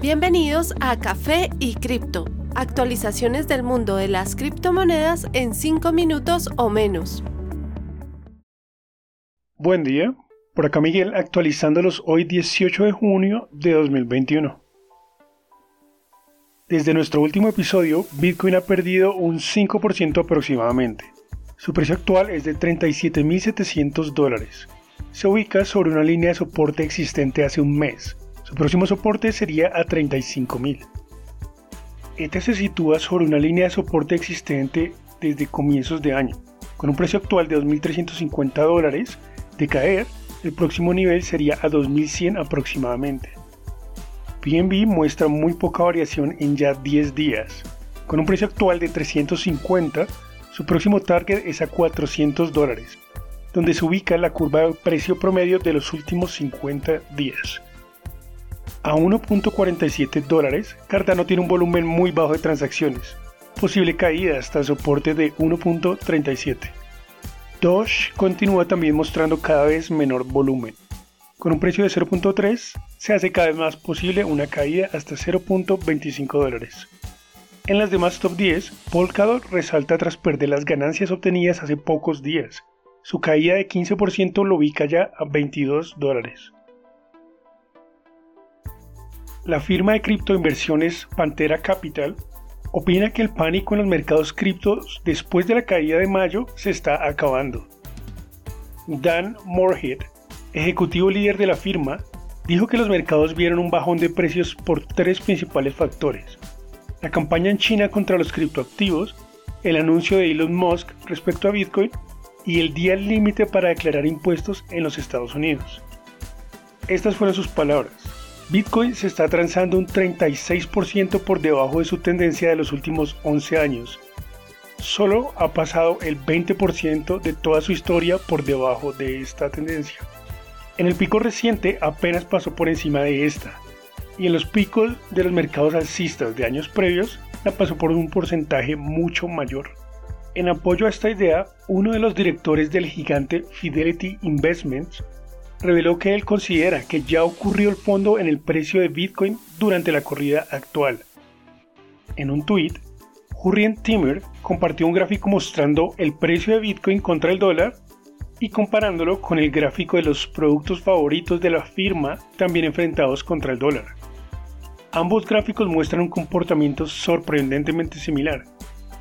Bienvenidos a Café y Cripto, actualizaciones del mundo de las criptomonedas en 5 minutos o menos. Buen día, por acá Miguel actualizándolos hoy 18 de junio de 2021. Desde nuestro último episodio, Bitcoin ha perdido un 5% aproximadamente. Su precio actual es de 37.700 dólares. Se ubica sobre una línea de soporte existente hace un mes. Su próximo soporte sería a 35.000. Este se sitúa sobre una línea de soporte existente desde comienzos de año. Con un precio actual de 2.350 dólares, de caer, el próximo nivel sería a 2.100 aproximadamente. BNB muestra muy poca variación en ya 10 días. Con un precio actual de 350, su próximo target es a 400 dólares, donde se ubica la curva de precio promedio de los últimos 50 días. A 1.47 dólares, Cardano tiene un volumen muy bajo de transacciones, posible caída hasta el soporte de 1.37. Doge continúa también mostrando cada vez menor volumen. Con un precio de 0.3, se hace cada vez más posible una caída hasta 0.25 dólares. En las demás top 10, Polkadot resalta tras perder las ganancias obtenidas hace pocos días. Su caída de 15% lo ubica ya a 22 dólares. La firma de criptoinversiones Pantera Capital opina que el pánico en los mercados criptos después de la caída de mayo se está acabando. Dan Moorhead, ejecutivo líder de la firma, dijo que los mercados vieron un bajón de precios por tres principales factores la campaña en China contra los criptoactivos, el anuncio de Elon Musk respecto a Bitcoin y el día límite para declarar impuestos en los Estados Unidos. Estas fueron sus palabras. Bitcoin se está transando un 36% por debajo de su tendencia de los últimos 11 años. Solo ha pasado el 20% de toda su historia por debajo de esta tendencia. En el pico reciente apenas pasó por encima de esta, y en los picos de los mercados alcistas de años previos la pasó por un porcentaje mucho mayor. En apoyo a esta idea, uno de los directores del gigante Fidelity Investments reveló que él considera que ya ocurrió el fondo en el precio de Bitcoin durante la corrida actual. En un tweet, Hurrien Timmer compartió un gráfico mostrando el precio de Bitcoin contra el dólar y comparándolo con el gráfico de los productos favoritos de la firma también enfrentados contra el dólar. Ambos gráficos muestran un comportamiento sorprendentemente similar,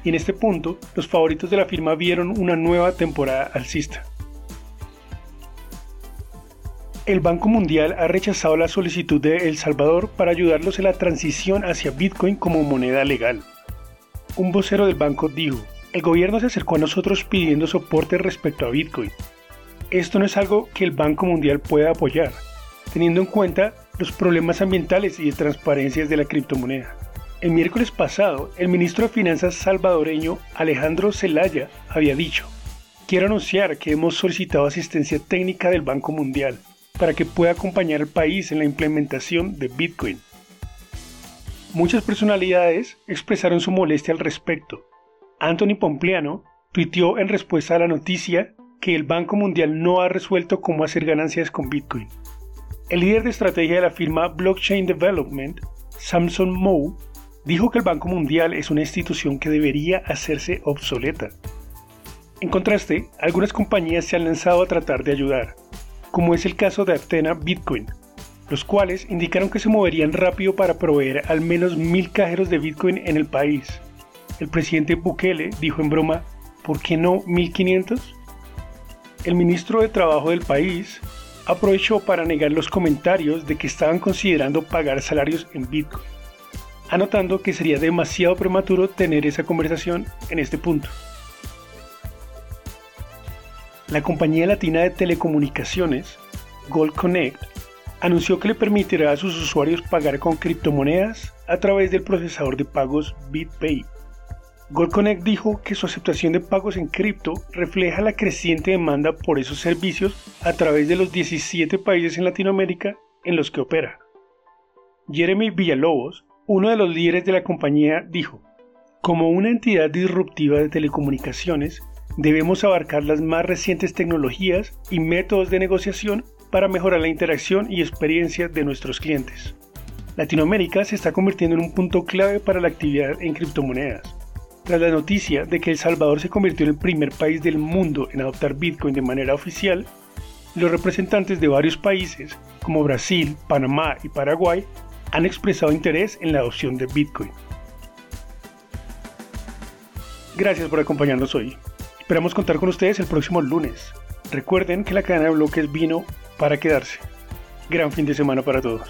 y en este punto los favoritos de la firma vieron una nueva temporada alcista. El Banco Mundial ha rechazado la solicitud de El Salvador para ayudarlos en la transición hacia Bitcoin como moneda legal. Un vocero del banco dijo, el gobierno se acercó a nosotros pidiendo soporte respecto a Bitcoin. Esto no es algo que el Banco Mundial pueda apoyar, teniendo en cuenta los problemas ambientales y de transparencia de la criptomoneda. El miércoles pasado, el ministro de Finanzas salvadoreño Alejandro Zelaya había dicho, quiero anunciar que hemos solicitado asistencia técnica del Banco Mundial para que pueda acompañar al país en la implementación de Bitcoin. Muchas personalidades expresaron su molestia al respecto. Anthony Pompliano tuiteó en respuesta a la noticia que el Banco Mundial no ha resuelto cómo hacer ganancias con Bitcoin. El líder de estrategia de la firma Blockchain Development, Samson Moe, dijo que el Banco Mundial es una institución que debería hacerse obsoleta. En contraste, algunas compañías se han lanzado a tratar de ayudar, como es el caso de Athena Bitcoin, los cuales indicaron que se moverían rápido para proveer al menos mil cajeros de Bitcoin en el país. El presidente Bukele dijo en broma, ¿por qué no 1500? El ministro de Trabajo del país, aprovechó para negar los comentarios de que estaban considerando pagar salarios en Bitcoin, anotando que sería demasiado prematuro tener esa conversación en este punto. La compañía latina de telecomunicaciones, Gold Connect, anunció que le permitirá a sus usuarios pagar con criptomonedas a través del procesador de pagos BitPay. GoldConnect dijo que su aceptación de pagos en cripto refleja la creciente demanda por esos servicios a través de los 17 países en Latinoamérica en los que opera. Jeremy Villalobos, uno de los líderes de la compañía, dijo, como una entidad disruptiva de telecomunicaciones, debemos abarcar las más recientes tecnologías y métodos de negociación para mejorar la interacción y experiencia de nuestros clientes. Latinoamérica se está convirtiendo en un punto clave para la actividad en criptomonedas. Tras la noticia de que El Salvador se convirtió en el primer país del mundo en adoptar Bitcoin de manera oficial, los representantes de varios países, como Brasil, Panamá y Paraguay, han expresado interés en la adopción de Bitcoin. Gracias por acompañarnos hoy. Esperamos contar con ustedes el próximo lunes. Recuerden que la cadena de bloques vino para quedarse. Gran fin de semana para todos.